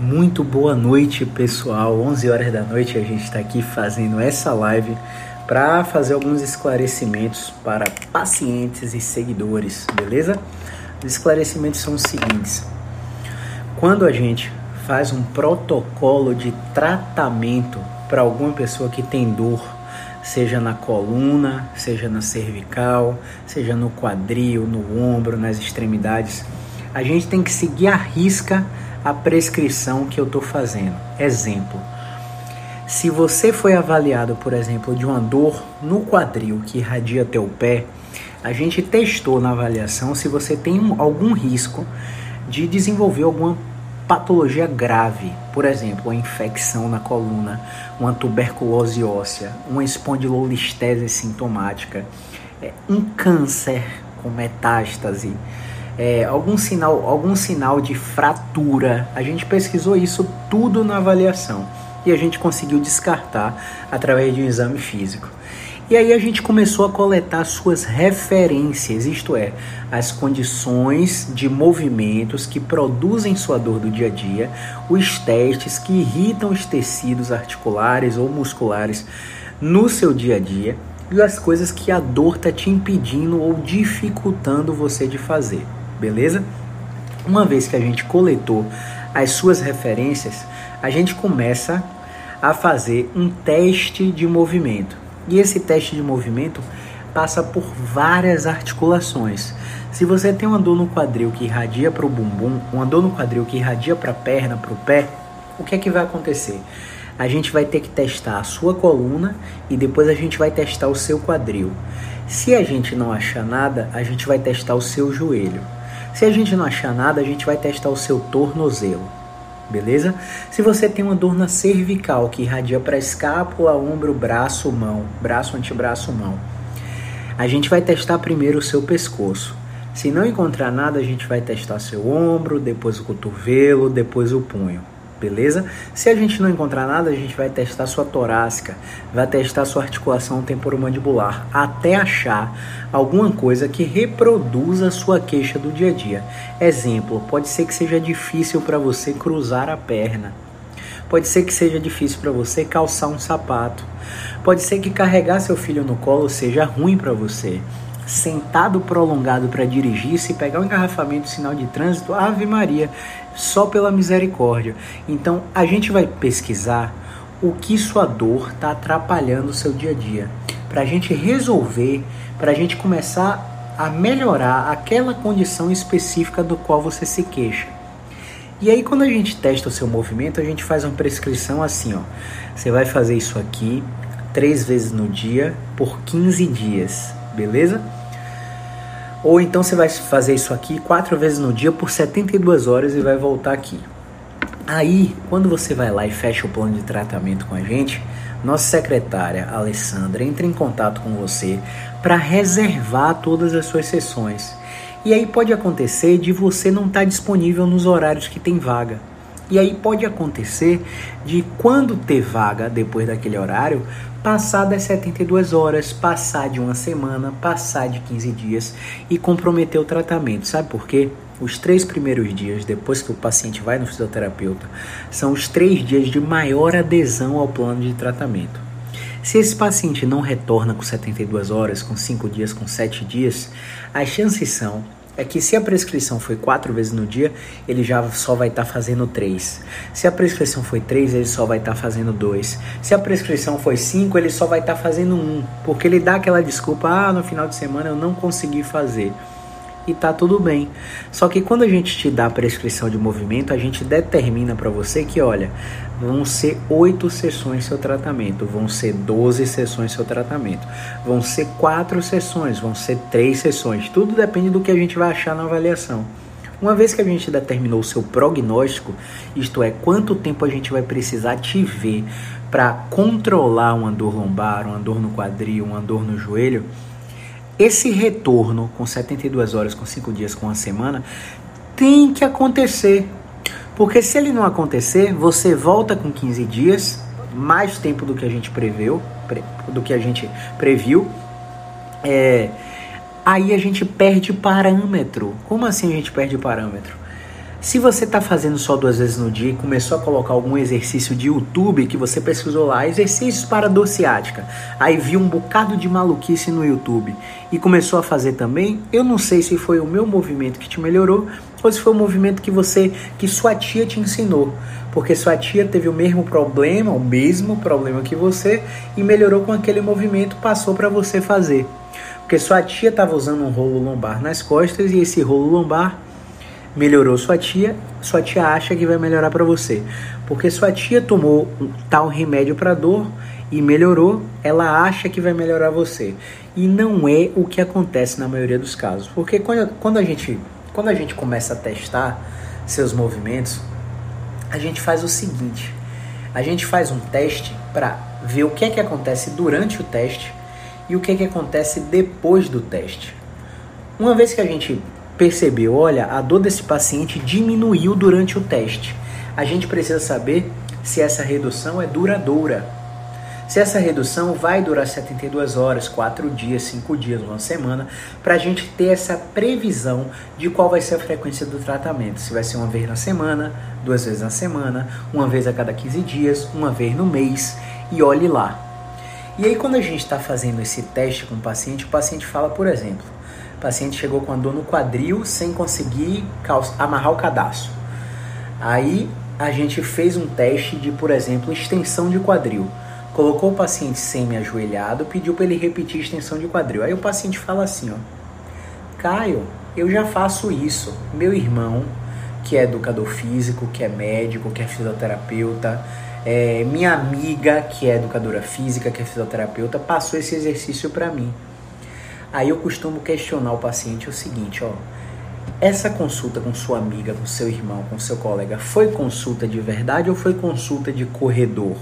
Muito boa noite, pessoal. 11 horas da noite a gente está aqui fazendo essa live para fazer alguns esclarecimentos para pacientes e seguidores, beleza? Os esclarecimentos são os seguintes: quando a gente faz um protocolo de tratamento para alguma pessoa que tem dor, seja na coluna, seja na cervical, seja no quadril, no ombro, nas extremidades, a gente tem que seguir a risca a prescrição que eu estou fazendo. Exemplo: se você foi avaliado, por exemplo, de uma dor no quadril que irradia o pé, a gente testou na avaliação se você tem algum risco de desenvolver alguma patologia grave, por exemplo, uma infecção na coluna, uma tuberculose óssea, uma espondilolistese sintomática, é, um câncer com metástase, é, algum sinal, algum sinal de fratura. A gente pesquisou isso tudo na avaliação e a gente conseguiu descartar através de um exame físico. E aí a gente começou a coletar suas referências, isto é, as condições de movimentos que produzem sua dor do dia a dia, os testes que irritam os tecidos articulares ou musculares no seu dia a dia e as coisas que a dor está te impedindo ou dificultando você de fazer beleza? Uma vez que a gente coletou as suas referências, a gente começa a fazer um teste de movimento. E esse teste de movimento passa por várias articulações. Se você tem uma dor no quadril que irradia para o bumbum, uma dor no quadril que irradia para a perna, para o pé, o que é que vai acontecer? A gente vai ter que testar a sua coluna e depois a gente vai testar o seu quadril. Se a gente não achar nada, a gente vai testar o seu joelho. Se a gente não achar nada, a gente vai testar o seu tornozelo. Beleza? Se você tem uma dor na cervical que irradia para escápula, ombro, braço, mão, braço, antebraço, mão, a gente vai testar primeiro o seu pescoço. Se não encontrar nada, a gente vai testar seu ombro, depois o cotovelo, depois o punho beleza? Se a gente não encontrar nada, a gente vai testar sua torácica, vai testar sua articulação temporomandibular, até achar alguma coisa que reproduza a sua queixa do dia a dia. Exemplo, pode ser que seja difícil para você cruzar a perna. Pode ser que seja difícil para você calçar um sapato. Pode ser que carregar seu filho no colo seja ruim para você sentado prolongado para dirigir, se pegar um engarrafamento, sinal de trânsito, Ave Maria, só pela misericórdia. Então a gente vai pesquisar o que sua dor está atrapalhando o seu dia a dia, para a gente resolver, para a gente começar a melhorar aquela condição específica do qual você se queixa. E aí quando a gente testa o seu movimento, a gente faz uma prescrição assim, ó. Você vai fazer isso aqui três vezes no dia por 15 dias, beleza? Ou então você vai fazer isso aqui quatro vezes no dia por 72 horas e vai voltar aqui. Aí, quando você vai lá e fecha o plano de tratamento com a gente, nossa secretária Alessandra entra em contato com você para reservar todas as suas sessões. E aí pode acontecer de você não estar tá disponível nos horários que tem vaga. E aí pode acontecer de quando ter vaga depois daquele horário, passar das 72 horas, passar de uma semana, passar de 15 dias e comprometer o tratamento. Sabe por quê? Os três primeiros dias depois que o paciente vai no fisioterapeuta são os três dias de maior adesão ao plano de tratamento. Se esse paciente não retorna com 72 horas, com 5 dias, com 7 dias, as chances são é que se a prescrição foi quatro vezes no dia, ele já só vai estar tá fazendo três. Se a prescrição foi três, ele só vai estar tá fazendo dois. Se a prescrição foi cinco, ele só vai estar tá fazendo um, porque ele dá aquela desculpa: ah, no final de semana eu não consegui fazer e tá tudo bem. Só que quando a gente te dá a prescrição de movimento, a gente determina para você que, olha, vão ser oito sessões seu tratamento, vão ser 12 sessões seu tratamento, vão ser quatro sessões, vão ser três sessões. Tudo depende do que a gente vai achar na avaliação. Uma vez que a gente determinou o seu prognóstico, isto é, quanto tempo a gente vai precisar te ver para controlar uma dor lombar, uma dor no quadril, uma dor no joelho, esse retorno com 72 horas, com 5 dias, com uma semana, tem que acontecer. Porque se ele não acontecer, você volta com 15 dias, mais tempo do que a gente preveu, do que a gente previu. É, aí a gente perde parâmetro. Como assim a gente perde parâmetro? Se você está fazendo só duas vezes no dia e começou a colocar algum exercício de YouTube que você pesquisou lá, exercícios para dor ciática, aí viu um bocado de maluquice no YouTube e começou a fazer também, eu não sei se foi o meu movimento que te melhorou ou se foi o movimento que você, que sua tia te ensinou, porque sua tia teve o mesmo problema, o mesmo problema que você e melhorou com aquele movimento, passou para você fazer. Porque sua tia estava usando um rolo lombar nas costas e esse rolo lombar melhorou sua tia, sua tia acha que vai melhorar para você. Porque sua tia tomou um tal remédio para dor e melhorou, ela acha que vai melhorar você. E não é o que acontece na maioria dos casos. Porque quando, quando, a, gente, quando a gente começa a testar seus movimentos, a gente faz o seguinte: a gente faz um teste para ver o que é que acontece durante o teste e o que é que acontece depois do teste. Uma vez que a gente percebeu, olha, a dor desse paciente diminuiu durante o teste. A gente precisa saber se essa redução é duradoura. Se essa redução vai durar 72 horas, 4 dias, 5 dias, uma semana, para a gente ter essa previsão de qual vai ser a frequência do tratamento. Se vai ser uma vez na semana, duas vezes na semana, uma vez a cada 15 dias, uma vez no mês, e olhe lá. E aí, quando a gente está fazendo esse teste com o paciente, o paciente fala, por exemplo, paciente chegou com a dor no quadril sem conseguir amarrar o cadastro. Aí a gente fez um teste de, por exemplo, extensão de quadril. Colocou o paciente semi-ajoelhado, pediu para ele repetir extensão de quadril. Aí o paciente fala assim, ó, Caio, eu já faço isso. Meu irmão, que é educador físico, que é médico, que é fisioterapeuta, é, minha amiga, que é educadora física, que é fisioterapeuta, passou esse exercício para mim. Aí eu costumo questionar o paciente o seguinte, ó. Essa consulta com sua amiga, com seu irmão, com seu colega, foi consulta de verdade ou foi consulta de corredor?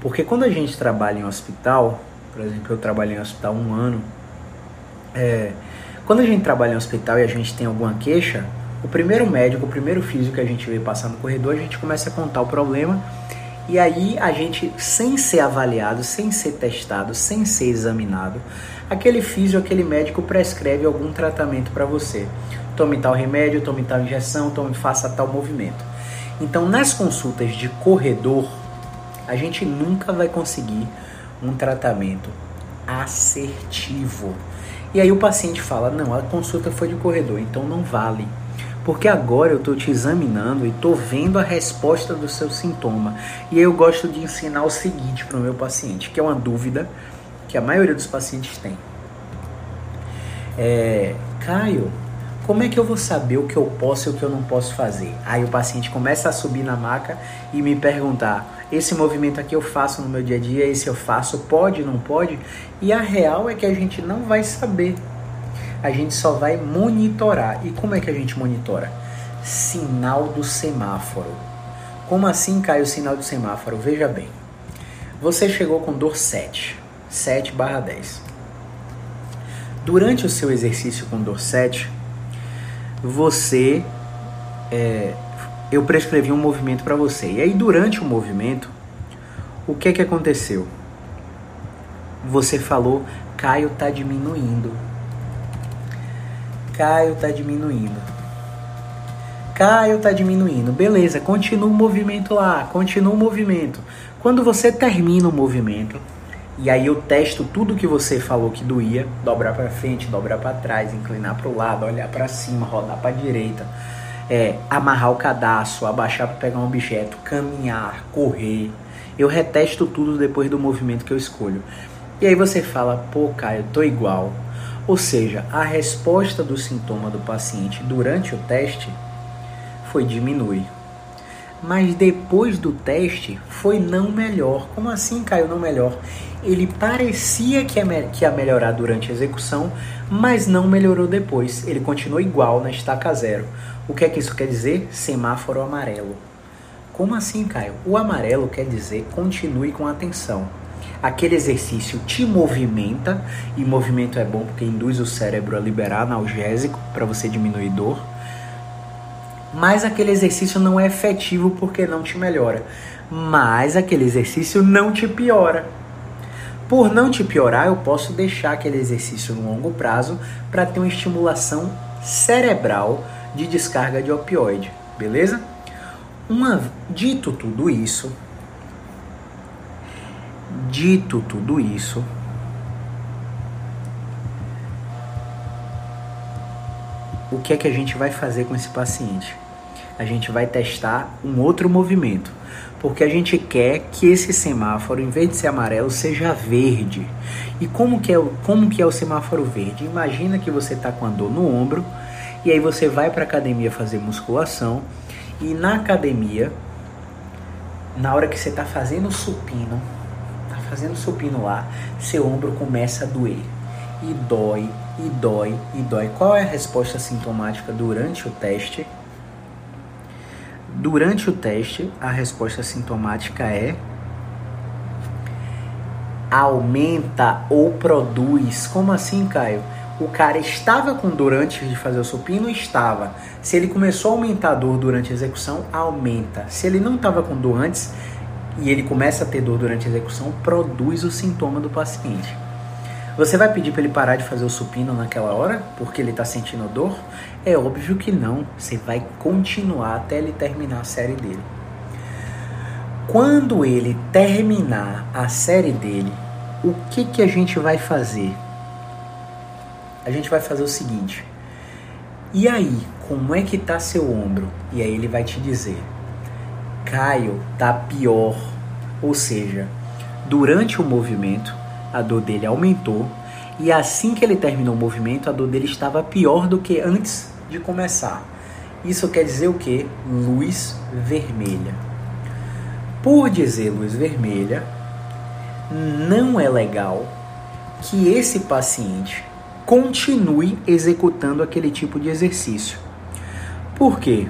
Porque quando a gente trabalha em hospital, por exemplo, eu trabalhei em hospital um ano, é, quando a gente trabalha em hospital e a gente tem alguma queixa, o primeiro médico, o primeiro físico que a gente vê passar no corredor, a gente começa a contar o problema e aí a gente, sem ser avaliado, sem ser testado, sem ser examinado, aquele físico, aquele médico prescreve algum tratamento para você. Tome tal remédio, tome tal injeção, tome, faça tal movimento. Então, nas consultas de corredor, a gente nunca vai conseguir um tratamento assertivo. E aí o paciente fala: "Não, a consulta foi de corredor, então não vale". Porque agora eu estou te examinando e estou vendo a resposta do seu sintoma. E eu gosto de ensinar o seguinte para o meu paciente, que é uma dúvida que a maioria dos pacientes tem. É, Caio, como é que eu vou saber o que eu posso e o que eu não posso fazer? Aí o paciente começa a subir na maca e me perguntar: esse movimento aqui eu faço no meu dia a dia, esse eu faço, pode, não pode? E a real é que a gente não vai saber. A gente só vai monitorar. E como é que a gente monitora? Sinal do semáforo. Como assim cai o sinal do semáforo? Veja bem. Você chegou com dor 7. 7 barra 10. Durante o seu exercício com dor 7, você. É, eu prescrevi um movimento para você. E aí, durante o movimento, o que é que aconteceu? Você falou, Caio tá diminuindo. Caio tá diminuindo. Caio tá diminuindo. Beleza, continua o movimento lá, continua o movimento. Quando você termina o movimento, e aí eu testo tudo que você falou que doía, dobrar para frente, dobrar para trás, inclinar para o lado, olhar para cima, rodar para direita, é, amarrar o cadastro, abaixar para pegar um objeto, caminhar, correr. Eu retesto tudo depois do movimento que eu escolho. E aí você fala, pô, Caio, tô igual. Ou seja, a resposta do sintoma do paciente durante o teste foi diminui. Mas depois do teste foi não melhor. Como assim caiu não melhor? Ele parecia que ia, que ia melhorar durante a execução, mas não melhorou depois. Ele continuou igual na estaca zero. O que é que isso quer dizer? Semáforo amarelo. Como assim, Caio? O amarelo quer dizer continue com atenção. Aquele exercício te movimenta, e movimento é bom porque induz o cérebro a liberar analgésico para você diminuir dor. Mas aquele exercício não é efetivo porque não te melhora. Mas aquele exercício não te piora. Por não te piorar, eu posso deixar aquele exercício no longo prazo para ter uma estimulação cerebral de descarga de opioide, beleza? Uma, dito tudo isso, dito tudo isso, o que é que a gente vai fazer com esse paciente? A gente vai testar um outro movimento, porque a gente quer que esse semáforo, em vez de ser amarelo, seja verde. E como que é, como que é o semáforo verde? Imagina que você está com a dor no ombro e aí você vai para academia fazer musculação e na academia, na hora que você está fazendo supino, tá fazendo supino lá, seu ombro começa a doer. E dói, e dói, e dói. Qual é a resposta sintomática durante o teste? Durante o teste, a resposta sintomática é aumenta ou produz. Como assim, Caio? o cara estava com dor antes de fazer o supino? Estava. Se ele começou a aumentar a dor durante a execução, aumenta. Se ele não estava com dor antes e ele começa a ter dor durante a execução, produz o sintoma do paciente. Você vai pedir para ele parar de fazer o supino naquela hora porque ele está sentindo dor? É óbvio que não. Você vai continuar até ele terminar a série dele. Quando ele terminar a série dele, o que, que a gente vai fazer? a gente vai fazer o seguinte. E aí, como é que tá seu ombro? E aí ele vai te dizer: Caio, tá pior. Ou seja, durante o movimento, a dor dele aumentou e assim que ele terminou o movimento, a dor dele estava pior do que antes de começar. Isso quer dizer o que? Luz vermelha. Por dizer luz vermelha, não é legal que esse paciente continue executando aquele tipo de exercício. Por quê?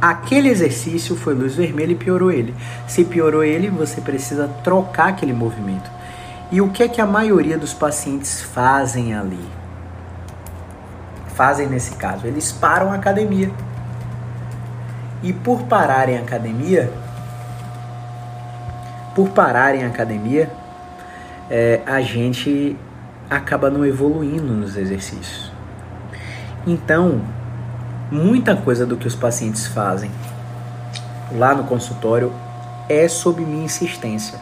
Aquele exercício foi luz vermelha e piorou ele. Se piorou ele, você precisa trocar aquele movimento. E o que é que a maioria dos pacientes fazem ali? Fazem nesse caso? Eles param a academia. E por pararem a academia, por pararem a academia, é, a gente acaba não evoluindo nos exercícios. Então, muita coisa do que os pacientes fazem lá no consultório é sob minha insistência.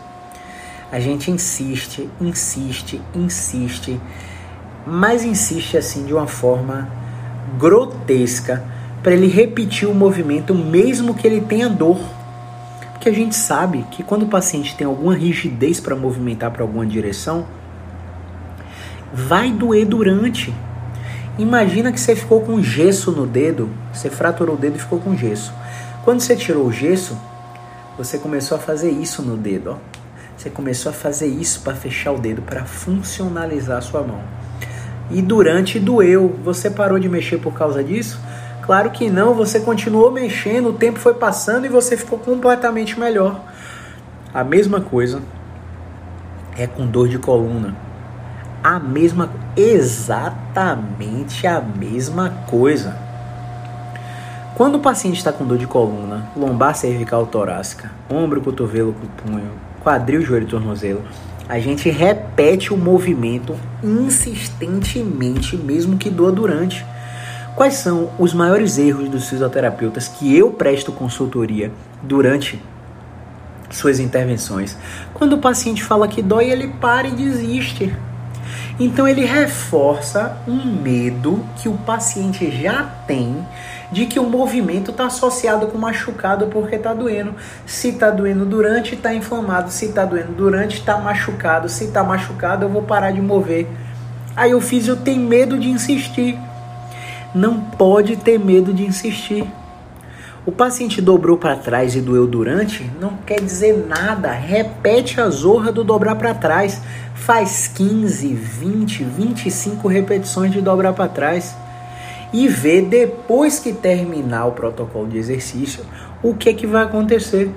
A gente insiste, insiste, insiste, mas insiste assim de uma forma grotesca para ele repetir o movimento mesmo que ele tenha dor. Porque a gente sabe que quando o paciente tem alguma rigidez para movimentar para alguma direção, vai doer durante. Imagina que você ficou com gesso no dedo, você fraturou o dedo e ficou com gesso. Quando você tirou o gesso, você começou a fazer isso no dedo, ó. Você começou a fazer isso para fechar o dedo, para funcionalizar a sua mão. E durante doeu. Você parou de mexer por causa disso? Claro que não, você continuou mexendo, o tempo foi passando e você ficou completamente melhor. A mesma coisa é com dor de coluna a mesma, exatamente a mesma coisa. Quando o paciente está com dor de coluna, lombar cervical torácica, ombro, cotovelo, punho, quadril, joelho, tornozelo, a gente repete o movimento insistentemente, mesmo que doa durante. Quais são os maiores erros dos fisioterapeutas que eu presto consultoria durante suas intervenções? Quando o paciente fala que dói, ele para e desiste. Então ele reforça um medo que o paciente já tem de que o movimento está associado com machucado porque está doendo. Se está doendo durante, está inflamado. Se está doendo durante, está machucado. Se está machucado, eu vou parar de mover. Aí o físio tem medo de insistir. Não pode ter medo de insistir. O paciente dobrou para trás e doeu durante, não quer dizer nada. Repete a zorra do dobrar para trás. Faz 15, 20, 25 repetições de dobrar para trás. E vê depois que terminar o protocolo de exercício o que, é que vai acontecer.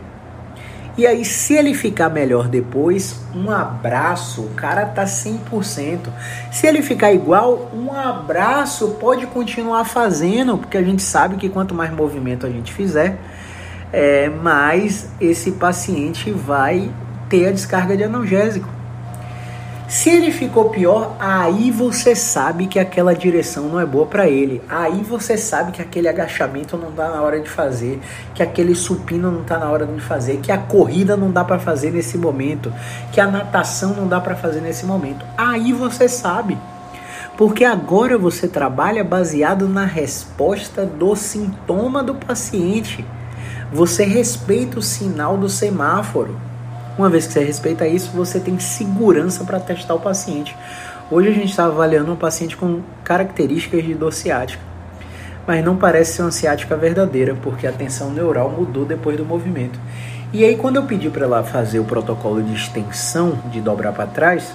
E aí, se ele ficar melhor depois, um abraço, o cara tá 100%. Se ele ficar igual, um abraço pode continuar fazendo, porque a gente sabe que quanto mais movimento a gente fizer, é, mais esse paciente vai ter a descarga de analgésico. Se ele ficou pior, aí você sabe que aquela direção não é boa para ele. Aí você sabe que aquele agachamento não dá na hora de fazer, que aquele supino não tá na hora de fazer, que a corrida não dá para fazer nesse momento, que a natação não dá para fazer nesse momento. Aí você sabe. Porque agora você trabalha baseado na resposta do sintoma do paciente. Você respeita o sinal do semáforo. Uma vez que você respeita isso, você tem segurança para testar o paciente. Hoje a gente está avaliando um paciente com características de dor ciática, mas não parece ser uma ciática verdadeira, porque a tensão neural mudou depois do movimento. E aí, quando eu pedi para ela fazer o protocolo de extensão, de dobrar para trás,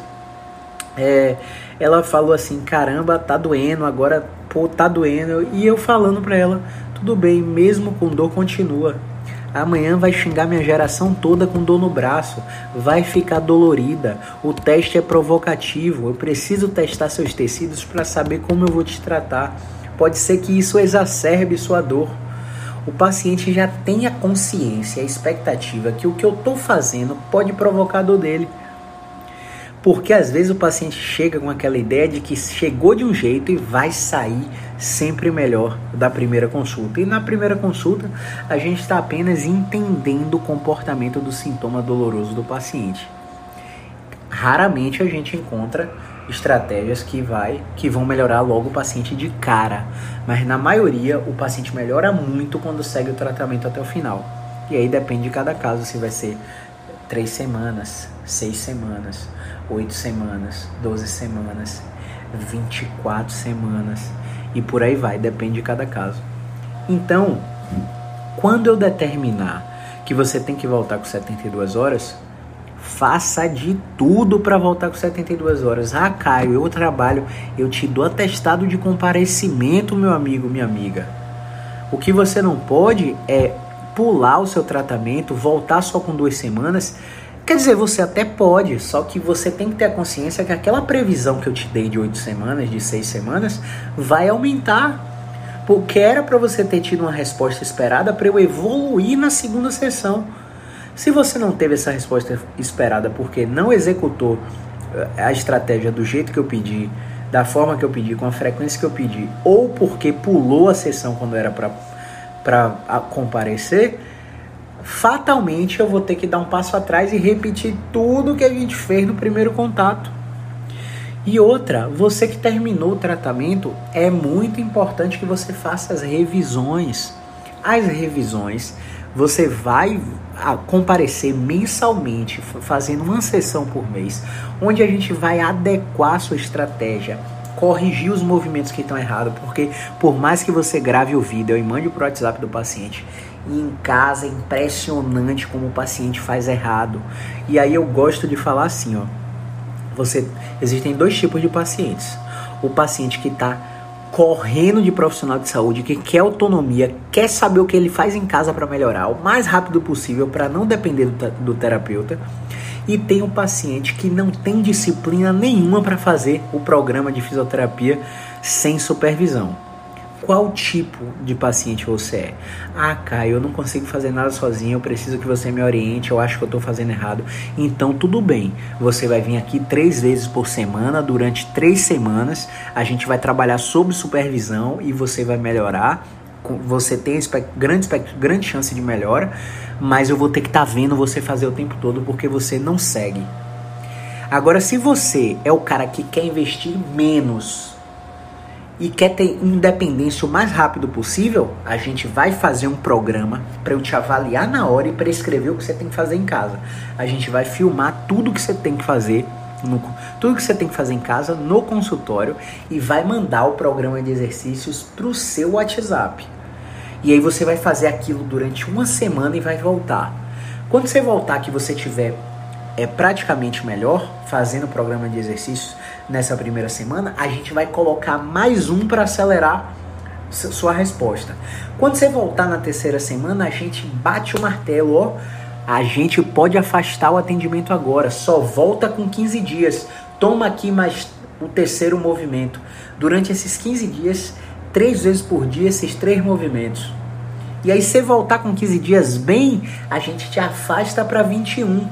é, ela falou assim: caramba, tá doendo, agora, pô, tá doendo. E eu falando para ela: tudo bem, mesmo com dor, continua. Amanhã vai xingar minha geração toda com dor no braço, vai ficar dolorida. O teste é provocativo. Eu preciso testar seus tecidos para saber como eu vou te tratar. Pode ser que isso exacerbe sua dor. O paciente já tem a consciência, a expectativa que o que eu estou fazendo pode provocar a dor dele. Porque às vezes o paciente chega com aquela ideia de que chegou de um jeito e vai sair sempre melhor da primeira consulta. E na primeira consulta, a gente está apenas entendendo o comportamento do sintoma doloroso do paciente. Raramente a gente encontra estratégias que vai que vão melhorar logo o paciente de cara, mas na maioria o paciente melhora muito quando segue o tratamento até o final. E aí depende de cada caso se vai ser três semanas, seis semanas, oito semanas, doze semanas, 24 semanas e por aí vai, depende de cada caso. Então, quando eu determinar que você tem que voltar com 72 horas, faça de tudo para voltar com 72 horas. Ah, Caio, eu trabalho, eu te dou atestado de comparecimento, meu amigo, minha amiga. O que você não pode é pular o seu tratamento, voltar só com duas semanas Quer dizer, você até pode, só que você tem que ter a consciência que aquela previsão que eu te dei de oito semanas, de seis semanas, vai aumentar. Porque era para você ter tido uma resposta esperada para eu evoluir na segunda sessão. Se você não teve essa resposta esperada porque não executou eh, a estratégia do jeito que eu pedi, da forma que eu pedi, com a frequência que eu pedi, ou porque pulou a sessão quando era para comparecer, fatalmente eu vou ter que dar um passo atrás e repetir tudo que a gente fez no primeiro contato. E outra, você que terminou o tratamento, é muito importante que você faça as revisões. As revisões, você vai comparecer mensalmente, fazendo uma sessão por mês, onde a gente vai adequar a sua estratégia, corrigir os movimentos que estão errados, porque por mais que você grave o vídeo e mande para o WhatsApp do paciente, em casa é impressionante como o paciente faz errado. E aí eu gosto de falar assim, ó. Você existem dois tipos de pacientes. O paciente que está correndo de profissional de saúde, que quer autonomia, quer saber o que ele faz em casa para melhorar o mais rápido possível para não depender do, do terapeuta. E tem o paciente que não tem disciplina nenhuma para fazer o programa de fisioterapia sem supervisão qual tipo de paciente você é. Ah, Caio, eu não consigo fazer nada sozinho, eu preciso que você me oriente, eu acho que eu estou fazendo errado. Então, tudo bem, você vai vir aqui três vezes por semana, durante três semanas, a gente vai trabalhar sob supervisão e você vai melhorar. Você tem grande, grande chance de melhora, mas eu vou ter que estar tá vendo você fazer o tempo todo porque você não segue. Agora, se você é o cara que quer investir menos e quer ter independência o mais rápido possível, a gente vai fazer um programa para eu te avaliar na hora e prescrever o que você tem que fazer em casa. A gente vai filmar tudo que você tem que fazer, no, tudo que você tem que fazer em casa no consultório e vai mandar o programa de exercícios para o seu WhatsApp. E aí você vai fazer aquilo durante uma semana e vai voltar. Quando você voltar que você tiver é praticamente melhor fazendo o programa de exercícios nessa primeira semana, a gente vai colocar mais um para acelerar sua resposta. Quando você voltar na terceira semana, a gente bate o martelo, ó. A gente pode afastar o atendimento agora, só volta com 15 dias. Toma aqui mais o terceiro movimento. Durante esses 15 dias, três vezes por dia, esses três movimentos. E aí, você voltar com 15 dias bem, a gente te afasta para 21.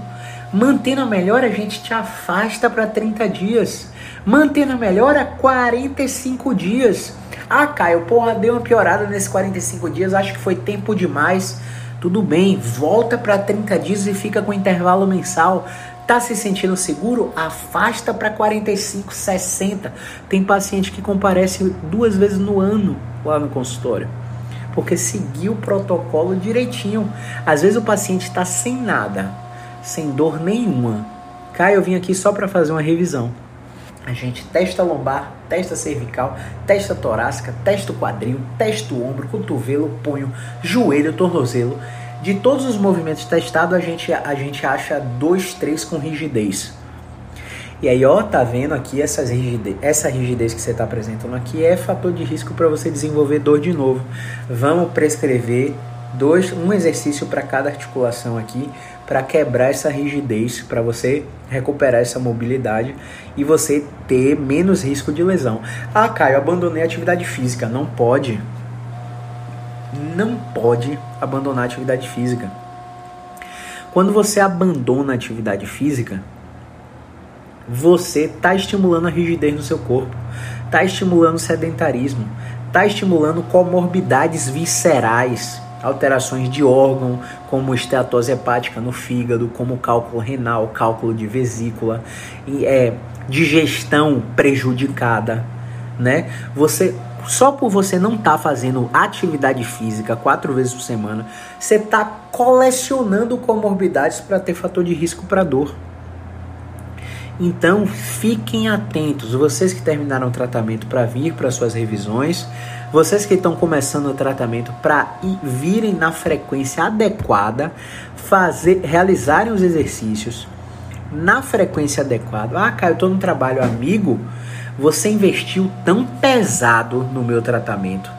Mantendo a melhora, a gente te afasta para 30 dias. Mantendo a melhora, 45 dias. Ah, Caio, porra, deu uma piorada nesses 45 dias, acho que foi tempo demais. Tudo bem, volta para 30 dias e fica com intervalo mensal. Tá se sentindo seguro? Afasta para 45, 60. Tem paciente que comparece duas vezes no ano lá no consultório. Porque seguiu o protocolo direitinho. Às vezes o paciente está sem nada, sem dor nenhuma. Caio, eu vim aqui só para fazer uma revisão. A gente testa lombar, testa cervical, testa torácica, testa o quadril, testa o ombro, cotovelo, punho, joelho, tornozelo. De todos os movimentos testados, a gente, a gente acha dois, três com rigidez. E aí, ó, tá vendo aqui essas rigidez, essa rigidez que você está apresentando aqui é fator de risco para você desenvolver dor de novo. Vamos prescrever dois, um exercício para cada articulação aqui para quebrar essa rigidez, para você recuperar essa mobilidade e você ter menos risco de lesão. Ah, Caio, abandonei a atividade física. Não pode. Não pode abandonar a atividade física. Quando você abandona a atividade física, você está estimulando a rigidez no seu corpo, está estimulando o sedentarismo, está estimulando comorbidades viscerais alterações de órgão, como esteatose hepática no fígado, como cálculo renal, cálculo de vesícula, e é digestão prejudicada, né? Você só por você não estar tá fazendo atividade física quatro vezes por semana, você está colecionando comorbidades para ter fator de risco para dor. Então fiquem atentos, vocês que terminaram o tratamento para vir para suas revisões, vocês que estão começando o tratamento para virem na frequência adequada, fazer, realizarem os exercícios na frequência adequada. Ah, Caio, eu estou no trabalho amigo. Você investiu tão pesado no meu tratamento.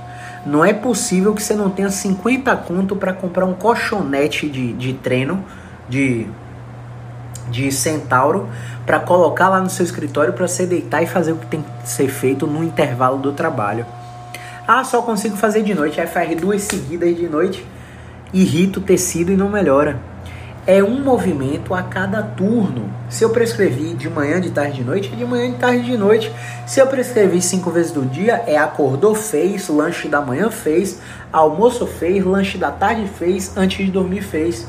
Não é possível que você não tenha 50 conto para comprar um colchonete de, de treino, de, de centauro, para colocar lá no seu escritório para você deitar e fazer o que tem que ser feito no intervalo do trabalho. Ah, só consigo fazer de noite. FR duas seguidas de noite, irrita o tecido e não melhora. É um movimento a cada turno. Se eu prescrevi de manhã, de tarde, de noite, é de manhã, de tarde, de noite. Se eu prescrevi cinco vezes do dia, é acordou, fez, lanche da manhã fez, almoço fez, lanche da tarde fez, antes de dormir fez.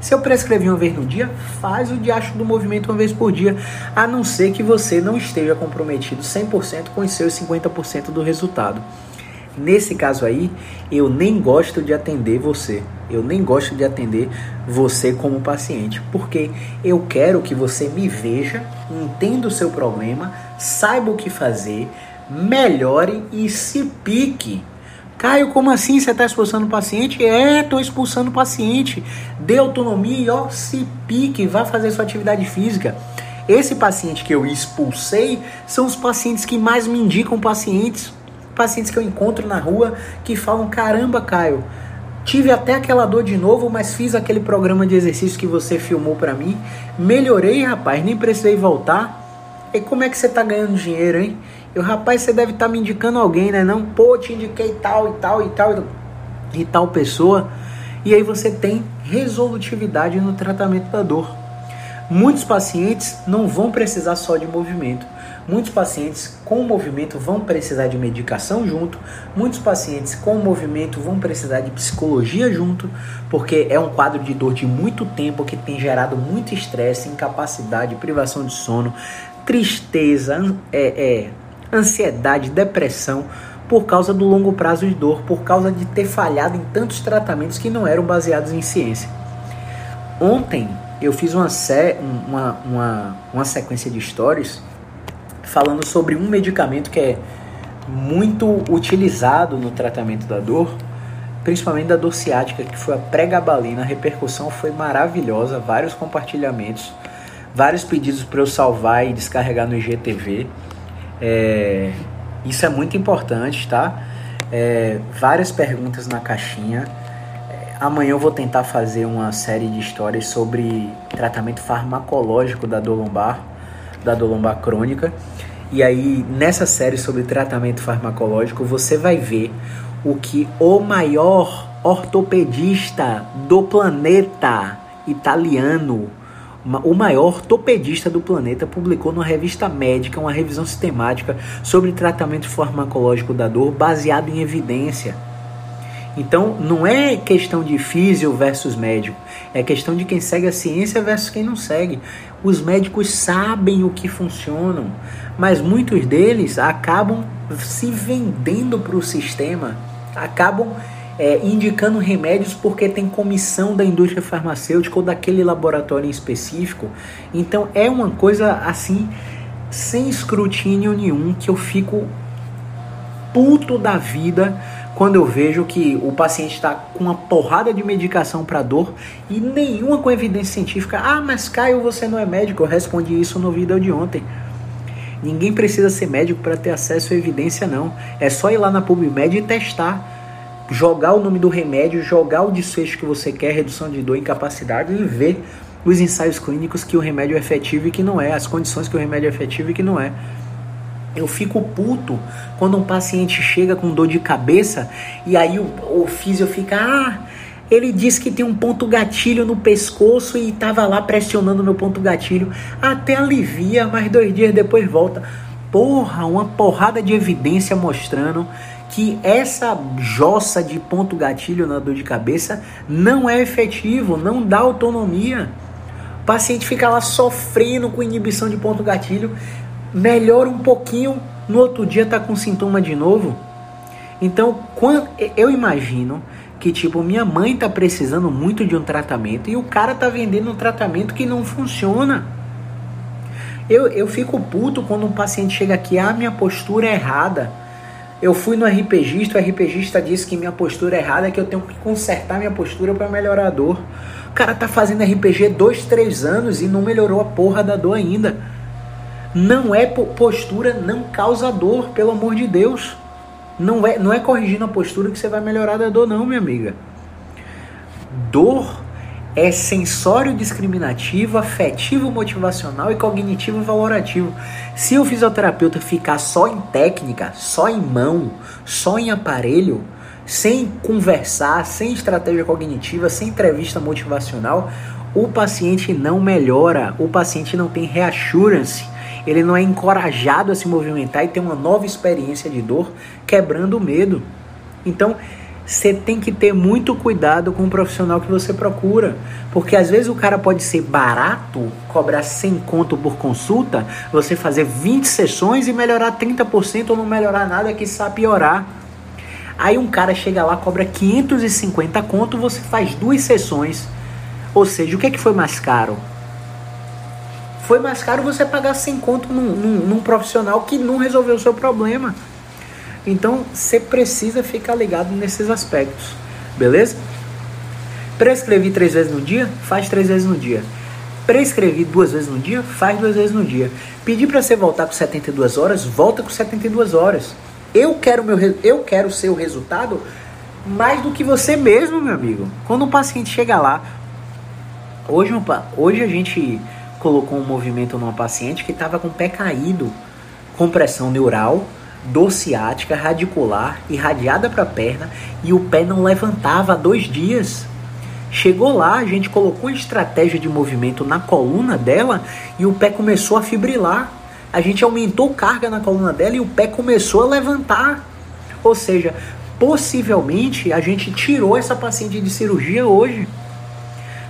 Se eu prescrevi uma vez no dia, faz o diacho do movimento uma vez por dia, a não ser que você não esteja comprometido 100% com os seus 50% do resultado. Nesse caso aí, eu nem gosto de atender você. Eu nem gosto de atender você como paciente, porque eu quero que você me veja, entenda o seu problema, saiba o que fazer, melhore e se pique. Caio, como assim você está expulsando o paciente? É, estou expulsando o paciente. Dê autonomia e ó, se pique, vá fazer sua atividade física. Esse paciente que eu expulsei são os pacientes que mais me indicam pacientes pacientes que eu encontro na rua que falam: caramba, Caio, tive até aquela dor de novo, mas fiz aquele programa de exercício que você filmou para mim, melhorei, rapaz, nem precisei voltar. E como é que você tá ganhando dinheiro, hein? Eu, rapaz, você deve estar tá me indicando alguém, né? Não, pô, te indiquei tal e tal e tal e tal pessoa. E aí você tem resolutividade no tratamento da dor. Muitos pacientes não vão precisar só de movimento. Muitos pacientes com movimento vão precisar de medicação junto, muitos pacientes com movimento vão precisar de psicologia junto, porque é um quadro de dor de muito tempo que tem gerado muito estresse, incapacidade, privação de sono, tristeza, é, é, ansiedade, depressão, por causa do longo prazo de dor, por causa de ter falhado em tantos tratamentos que não eram baseados em ciência. Ontem eu fiz uma, uma, uma, uma sequência de stories falando sobre um medicamento que é muito utilizado no tratamento da dor, principalmente da dor ciática, que foi a pregabalina. A repercussão foi maravilhosa, vários compartilhamentos, vários pedidos para eu salvar e descarregar no IGTV. É, isso é muito importante, tá? É, várias perguntas na caixinha. É, amanhã eu vou tentar fazer uma série de histórias sobre tratamento farmacológico da dor lombar, da dor lombar crônica. E aí, nessa série sobre tratamento farmacológico, você vai ver o que o maior ortopedista do planeta italiano, o maior ortopedista do planeta, publicou numa revista médica uma revisão sistemática sobre tratamento farmacológico da dor baseado em evidência. Então, não é questão de físio versus médico, é questão de quem segue a ciência versus quem não segue. Os médicos sabem o que funcionam, mas muitos deles acabam se vendendo para o sistema acabam é, indicando remédios porque tem comissão da indústria farmacêutica ou daquele laboratório em específico. Então é uma coisa assim, sem escrutínio nenhum, que eu fico puto da vida quando eu vejo que o paciente está com uma porrada de medicação para dor e nenhuma com evidência científica. Ah, mas Caio, você não é médico. Eu respondi isso no vídeo de ontem. Ninguém precisa ser médico para ter acesso à evidência, não. É só ir lá na PubMed e testar. Jogar o nome do remédio, jogar o desfecho que você quer, redução de dor, incapacidade e ver os ensaios clínicos que o remédio é efetivo e que não é, as condições que o remédio é efetivo e que não é. Eu fico puto quando um paciente chega com dor de cabeça e aí o, o físio fica, ah, ele disse que tem um ponto gatilho no pescoço e estava lá pressionando meu ponto gatilho. Até alivia, mas dois dias depois volta. Porra, uma porrada de evidência mostrando que essa jossa de ponto gatilho na dor de cabeça não é efetivo, não dá autonomia. O paciente fica lá sofrendo com inibição de ponto gatilho, melhora um pouquinho, no outro dia está com sintoma de novo. Então, quando, eu imagino que tipo, minha mãe tá precisando muito de um tratamento e o cara tá vendendo um tratamento que não funciona. Eu, eu fico puto quando um paciente chega aqui, ah, minha postura é errada. Eu fui no RPGista, o RPGista disse que minha postura é errada, que eu tenho que consertar minha postura para melhorar a dor. O cara tá fazendo RPG dois, três anos e não melhorou a porra da dor ainda. Não é postura, não causa dor, pelo amor de Deus. Não é, não é corrigindo a postura que você vai melhorar da dor, não, minha amiga. Dor é sensório discriminativo, afetivo motivacional e cognitivo valorativo. Se o fisioterapeuta ficar só em técnica, só em mão, só em aparelho, sem conversar, sem estratégia cognitiva, sem entrevista motivacional, o paciente não melhora, o paciente não tem reassurance ele não é encorajado a se movimentar e ter uma nova experiência de dor, quebrando o medo. Então, você tem que ter muito cuidado com o profissional que você procura, porque às vezes o cara pode ser barato, cobrar 100 conto por consulta, você fazer 20 sessões e melhorar 30% ou não melhorar nada, que sabe piorar. Aí um cara chega lá, cobra 550 conto, você faz duas sessões. Ou seja, o que é que foi mais caro? Foi mais caro você pagar sem conto num, num, num profissional que não resolveu o seu problema. Então você precisa ficar ligado nesses aspectos, beleza? Prescrevi três vezes no dia? Faz três vezes no dia. Prescrevi duas vezes no dia? Faz duas vezes no dia. Pedi para você voltar com 72 horas? Volta com 72 horas. Eu quero, meu, eu quero o resultado mais do que você mesmo, meu amigo. Quando um paciente chega lá, hoje, hoje a gente colocou um movimento numa paciente que estava com o pé caído, compressão neural, dor ciática, radicular, irradiada para a perna e o pé não levantava há dois dias. Chegou lá, a gente colocou estratégia de movimento na coluna dela e o pé começou a fibrilar. A gente aumentou carga na coluna dela e o pé começou a levantar. Ou seja, possivelmente a gente tirou essa paciente de cirurgia hoje.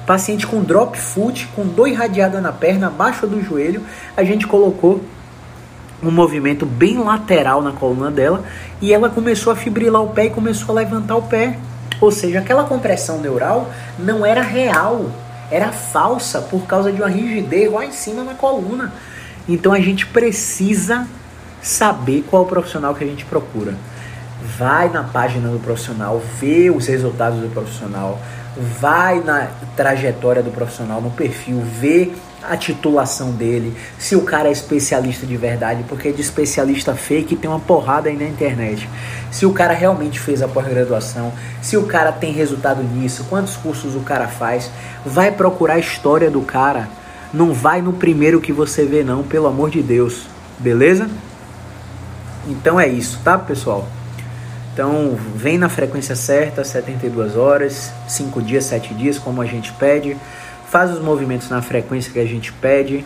Paciente com drop foot, com dor irradiada na perna, abaixo do joelho, a gente colocou um movimento bem lateral na coluna dela e ela começou a fibrilar o pé e começou a levantar o pé. Ou seja, aquela compressão neural não era real, era falsa por causa de uma rigidez lá em cima na coluna. Então a gente precisa saber qual o profissional que a gente procura. vai na página do profissional, vê os resultados do profissional, vai na trajetória do profissional, no perfil, vê a titulação dele, se o cara é especialista de verdade, porque de especialista fake tem uma porrada aí na internet. Se o cara realmente fez a pós-graduação, se o cara tem resultado nisso, quantos cursos o cara faz, vai procurar a história do cara. Não vai no primeiro que você vê não, pelo amor de Deus. Beleza? Então é isso, tá, pessoal? Então, vem na frequência certa, 72 horas, 5 dias, 7 dias, como a gente pede. Faz os movimentos na frequência que a gente pede.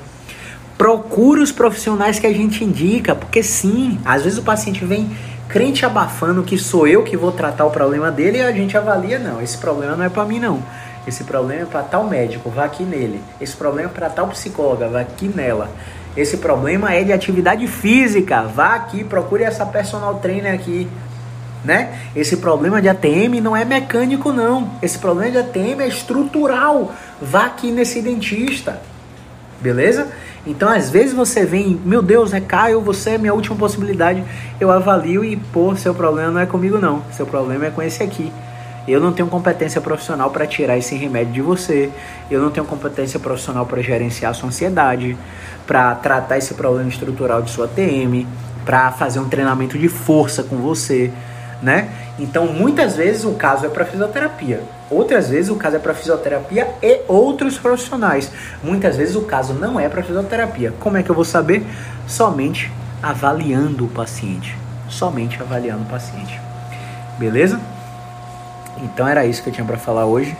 Procura os profissionais que a gente indica, porque sim, às vezes o paciente vem crente abafando que sou eu que vou tratar o problema dele e a gente avalia, não, esse problema não é para mim não. Esse problema é para tal médico, vá aqui nele. Esse problema é para tal psicóloga, vá aqui nela. Esse problema é de atividade física, vá aqui, procure essa personal trainer aqui né? Esse problema de ATM não é mecânico não. Esse problema de ATM é estrutural. Vá aqui nesse dentista. Beleza? Então, às vezes você vem, meu Deus, é Caio, você é minha última possibilidade. Eu avalio e, pô, seu problema não é comigo não. Seu problema é com esse aqui. Eu não tenho competência profissional para tirar esse remédio de você. Eu não tenho competência profissional para gerenciar a sua ansiedade, para tratar esse problema estrutural de sua TM, para fazer um treinamento de força com você né? Então, muitas vezes o caso é para fisioterapia. Outras vezes o caso é para fisioterapia e outros profissionais. Muitas vezes o caso não é para fisioterapia. Como é que eu vou saber? Somente avaliando o paciente. Somente avaliando o paciente. Beleza? Então era isso que eu tinha para falar hoje.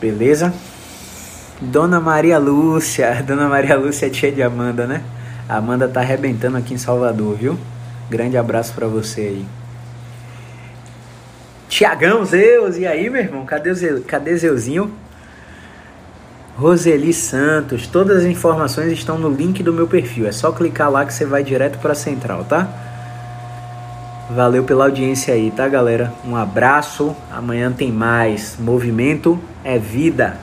Beleza? Dona Maria Lúcia, Dona Maria Lúcia é tia de Amanda, né? A Amanda tá arrebentando aqui em Salvador, viu? Grande abraço para você aí. Tiagão Zeus, e aí, meu irmão? Cadê, Zeu, cadê Zeuzinho? Roseli Santos, todas as informações estão no link do meu perfil. É só clicar lá que você vai direto para a central, tá? Valeu pela audiência aí, tá, galera? Um abraço. Amanhã tem mais. Movimento é vida.